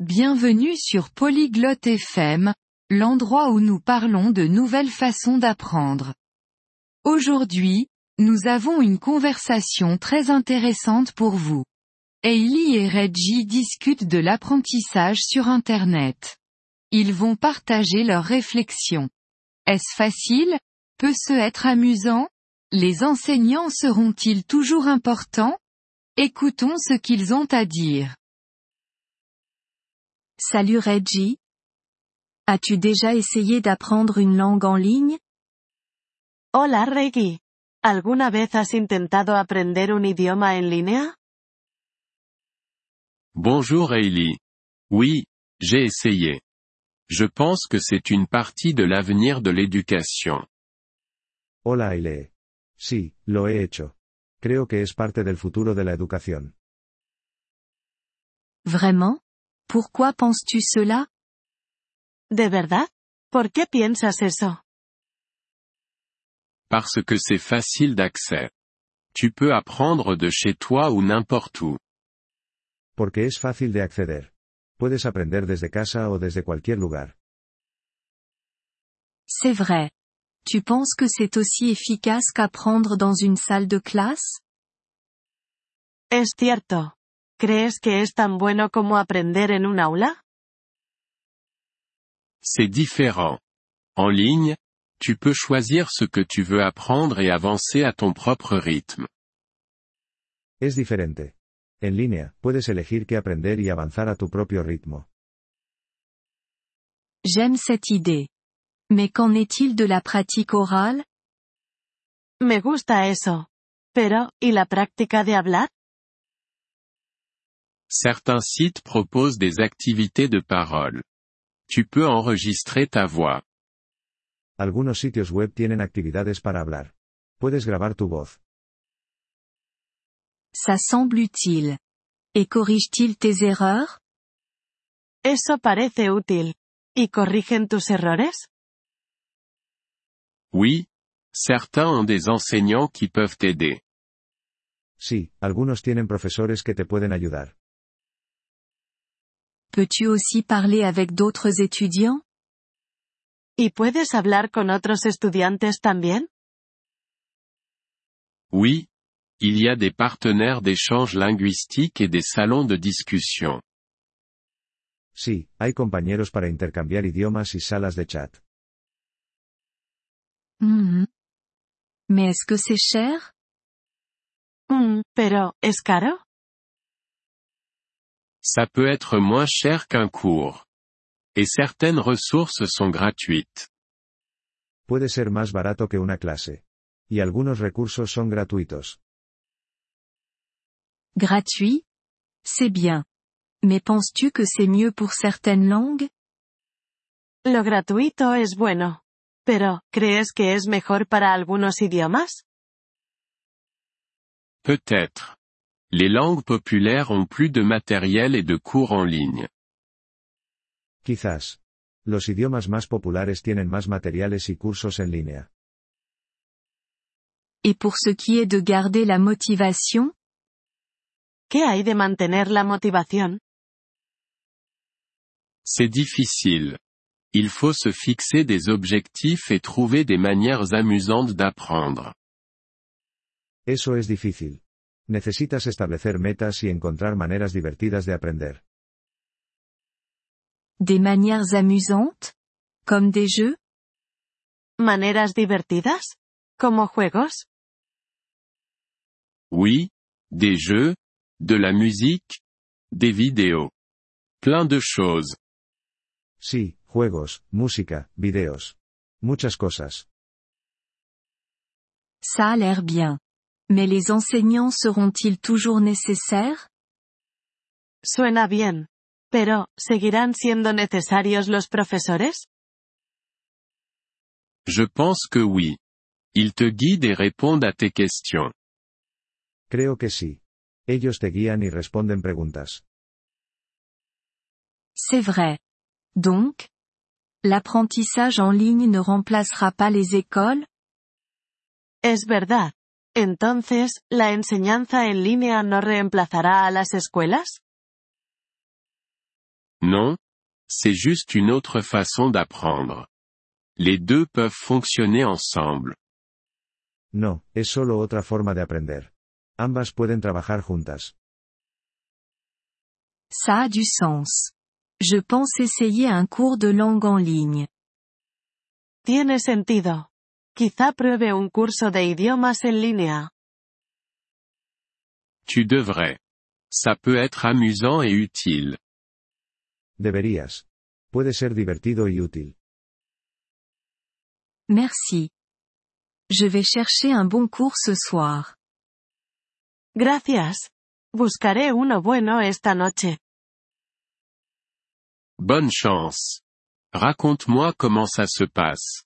Bienvenue sur Polyglotte FM, l'endroit où nous parlons de nouvelles façons d'apprendre. Aujourd'hui, nous avons une conversation très intéressante pour vous. Hailey et Reggie discutent de l'apprentissage sur Internet. Ils vont partager leurs réflexions. Est-ce facile? Peut-ce être amusant? Les enseignants seront-ils toujours importants? Écoutons ce qu'ils ont à dire. Salut Reggie. As-tu déjà essayé d'apprendre une langue en ligne? Hola Reggie. ¿Alguna vez has intentado aprender un idioma en línea? Bonjour Hailey. Oui, j'ai essayé. Je pense que c'est une partie de l'avenir de l'éducation. Hola Aile. Sí, lo he hecho. Creo que es parte del futuro de la educación. Vraiment? Pourquoi penses-tu cela? ¿De verdad? ¿Por qué piensas eso? Parce que c'est facile d'accès. Tu peux apprendre de chez toi ou n'importe où. Porque es fácil de acceder. Puedes aprender desde casa o desde cualquier lugar. C'est vrai. Tu penses que c'est aussi efficace qu'apprendre dans une salle de classe? Es cierto. ¿Crees que es tan bueno como aprender en un aula? C'est différent. En ligne, tu peux choisir ce que tu veux apprendre et avancer à ton propre rythme. Es diferente. En línea, puedes elegir qué aprender y avanzar a tu propio ritmo. J'aime cette idée. Mais qu'en est-il de la pratique orale? Me gusta eso. Pero, ¿y la práctica de hablar? Certains sites proposent des activités de parole. Tu peux enregistrer ta voix. Algunos sitios web tienen actividades para hablar. Puedes grabar tu voz. Ça semble utile. Et corrige-t-il tes erreurs? Eso parece útil. ¿Y corrigen tus errores? Oui, certains ont des enseignants qui peuvent t'aider. Sí, algunos tienen profesores que te pueden ayudar. Peux-tu aussi parler avec d'autres étudiants? ¿Y puedes hablar con otros estudiantes también? Oui, il y a des partenaires d'échange linguistique et des salons de discussion. Sí, hay compañeros para intercambiar idiomas y salas de chat. Mhm. Mais est-ce que c'est cher? Mm, pero, ¿es caro? Ça peut être moins cher qu'un cours. Et certaines ressources sont gratuites. Puede ser más barato que una clase. Y algunos recursos son gratuitos. Gratuit? C'est bien. Mais penses-tu que c'est mieux pour certaines langues? Lo gratuito es bueno. Pero, ¿crees que es mejor para algunos idiomas? Peut-être. Les langues populaires ont plus de matériel et de cours en ligne. Quizás. Los idiomas más populares tienen más materiales y cursos en línea. Et pour ce qui est de garder la motivation? ¿Qué hay de mantener la motivación? C'est difficile. Il faut se fixer des objectifs et trouver des manières amusantes d'apprendre. Eso es difícil. Necesitas establecer metas y encontrar maneras divertidas de aprender. Des manières amusantes? Comme des jeux? ¿Maneras divertidas? ¿Como juegos? Oui, des jeux, de la musique, des vidéos. Plein de choses. Sí, juegos, música, videos. Muchas cosas. Ça a l'air bien. Mais les enseignants seront-ils toujours nécessaires? Suena bien. Pero, ¿seguirán siendo necesarios los profesores? Je pense que oui. Ils te guident et répondent à tes questions. Creo que sí. Ellos te guían y responden preguntas. C'est vrai. Donc? L'apprentissage en ligne ne remplacera pas les écoles? Es verdad. Entonces, ¿la enseñanza en línea no reemplazará a las escuelas? Non, c'est juste une autre façon d'apprendre. Les deux peuvent fonctionner ensemble. No, es solo otra forma de aprender. Ambas pueden trabajar juntas. Ça a du sens. Je pense essayer un cours de langue en ligne. Tiene sentido. Quizá pruebe un curso de idiomas en línea. Tu devrais. Ça peut être amusant et utile. Deberías. Puede ser divertido y útil. Merci. Je vais chercher un bon cours ce soir. Gracias. Buscaré uno bueno esta noche. Bonne chance. Raconte-moi comment ça se passe.